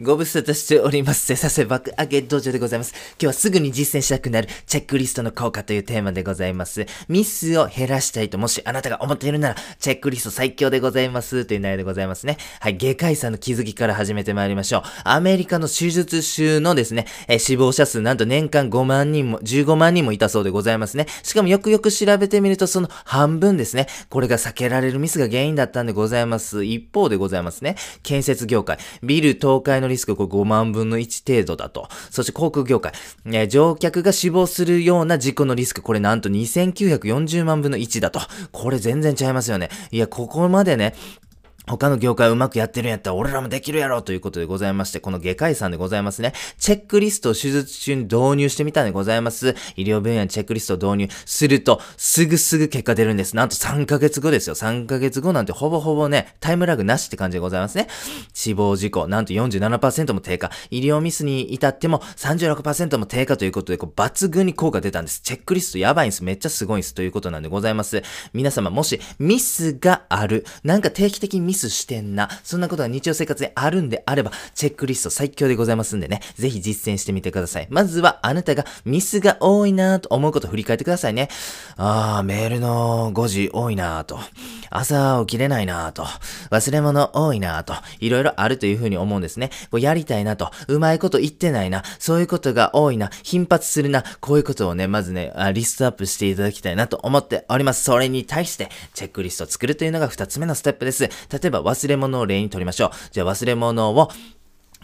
ご無沙汰しております。せさせ爆上げ道場でございます。今日はすぐに実践したくなるチェックリストの効果というテーマでございます。ミスを減らしたいともしあなたが思っているなら、チェックリスト最強でございますという内容でございますね。はい、外科医さんの気づきから始めてまいりましょう。アメリカの手術州のですね、え死亡者数なんと年間5万人も、15万人もいたそうでございますね。しかもよくよく調べてみるとその半分ですね。これが避けられるミスが原因だったんでございます。一方でございますね。建設業界、ビル倒壊のリスクこれ5万分の1程度だと。そして航空業界、ね、乗客が死亡するような事故のリスク、これなんと2940万分の1だと。これ全然違いますよね。いや、ここまでね、他の業界うまくやってるんやったら俺らもできるやろということでございまして、この外科医さんでございますね。チェックリストを手術中に導入してみたんでございます。医療分野にチェックリストを導入すると、すぐすぐ結果出るんです。なんと3ヶ月後ですよ。3ヶ月後なんてほぼほぼね、タイムラグなしって感じでございますね。死亡事故、なんと47%も低下。医療ミスに至っても36%も低下ということで、こう抜群に効果出たんです。チェックリストやばいんです。めっちゃすごいんです。ということなんでございます。皆様もしミスがある、なんか定期的にミススしてんな。そんなことが日常生活であるんであれば、チェックリスト最強でございますんでね、ぜひ実践してみてください。まずは、あなたがミスが多いなと思うことを振り返ってくださいね。あー、メールの5時多いなと。朝起きれないなぁと。忘れ物多いなぁと。いろいろあるというふうに思うんですね。こうやりたいなと。うまいこと言ってないな。そういうことが多いな。頻発するな。こういうことをね、まずね、リストアップしていただきたいなと思っております。それに対して、チェックリストを作るというのが2つ目のステップです。例えば、忘れ物を例にとりましょう。じゃあ、忘れ物を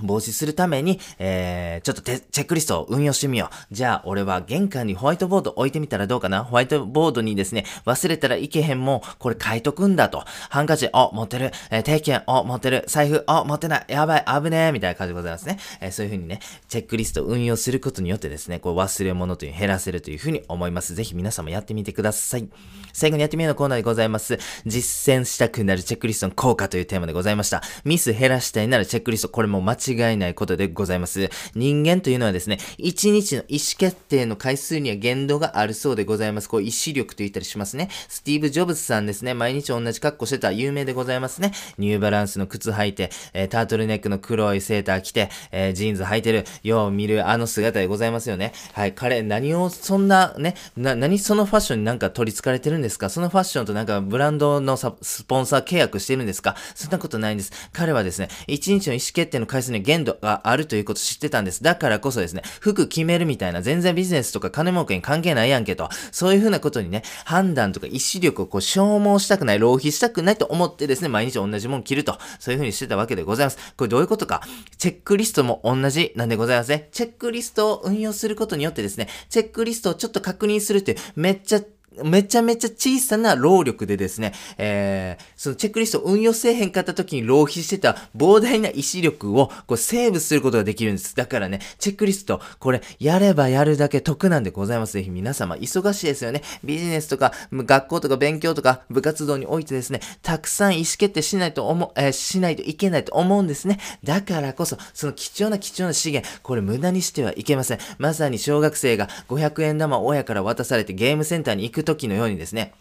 防止するために、えー、ちょっとチェックリストを運用してみよう。じゃあ、俺は玄関にホワイトボード置いてみたらどうかな？ホワイトボードにですね、忘れたらいけへんもん、これ書いとくんだと。ハンカチ、お、持ってる。えー、定期券、お、持ってる。財布、お、持ってない。やばい、危ねえ。みたいな感じでございますね。えー、そういう風にね、チェックリスト運用することによってですね、こう忘れ物という減らせるという風に思います。ぜひ皆様やってみてください。最後にやってみようのコーナーでございます。実践したくなるチェックリストの効果というテーマでございました。ミス減らしたいならチェックリスト、これも間違違いないことでございます。人間というのはですね、1日の意思決定の回数には限度があるそうでございます。こう、意志力と言ったりしますね。スティーブ・ジョブズさんですね、毎日同じ格好してた有名でございますね。ニューバランスの靴履いて、えー、タートルネックの黒いセーター着て、えー、ジーンズ履いてる、よう見るあの姿でございますよね。はい、彼、何をそんな、ね、な、何そのファッションになんか取り憑かれてるんですか？そのファッションとなんかブランドのスポンサー契約してるんですか？そんなことないんです。彼はですね、1日の意思決定の回数に限度があるということを知ってたんです。だからこそですね、服決めるみたいな全然ビジネスとか金儲けに関係ないやんけと、そういう風なことにね、判断とか意志力をこう消耗したくない、浪費したくないと思ってですね、毎日同じもん着ると、そういう風にしてたわけでございます。これどういうことか。チェックリストも同じなんでございますね。チェックリストを運用することによってですね、チェックリストをちょっと確認するっていう、めっちゃめちゃめちゃ小さな労力でですね、えー、そのチェックリスト運用せえへんかった時に浪費してた膨大な意志力をこうセーブすることができるんです。だからね、チェックリスト、これやればやるだけ得なんでございます。ぜひ皆様、忙しいですよね。ビジネスとか、学校とか勉強とか部活動においてですね、たくさん意思決定しないと思う、えー、しないといけないと思うんですね。だからこそ、その貴重な貴重な資源、これ無駄にしてはいけません。まさに小学生が500円玉を親から渡されてゲームセンターに行く時のようにですね、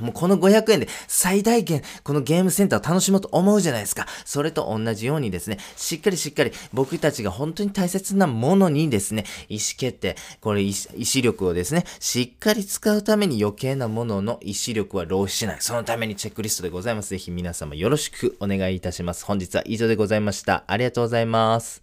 もうこの500円で最大限このゲームセンターを楽しもうと思うじゃないですか。それと同じようにですね、しっかりしっかり僕たちが本当に大切なものにですね、意思決定、これ意志力をですね、しっかり使うために余計なものの意志力は浪費しない。そのためにチェックリストでございます。ぜひ皆様よろしくお願いいたします。本日は以上でございました。ありがとうございます。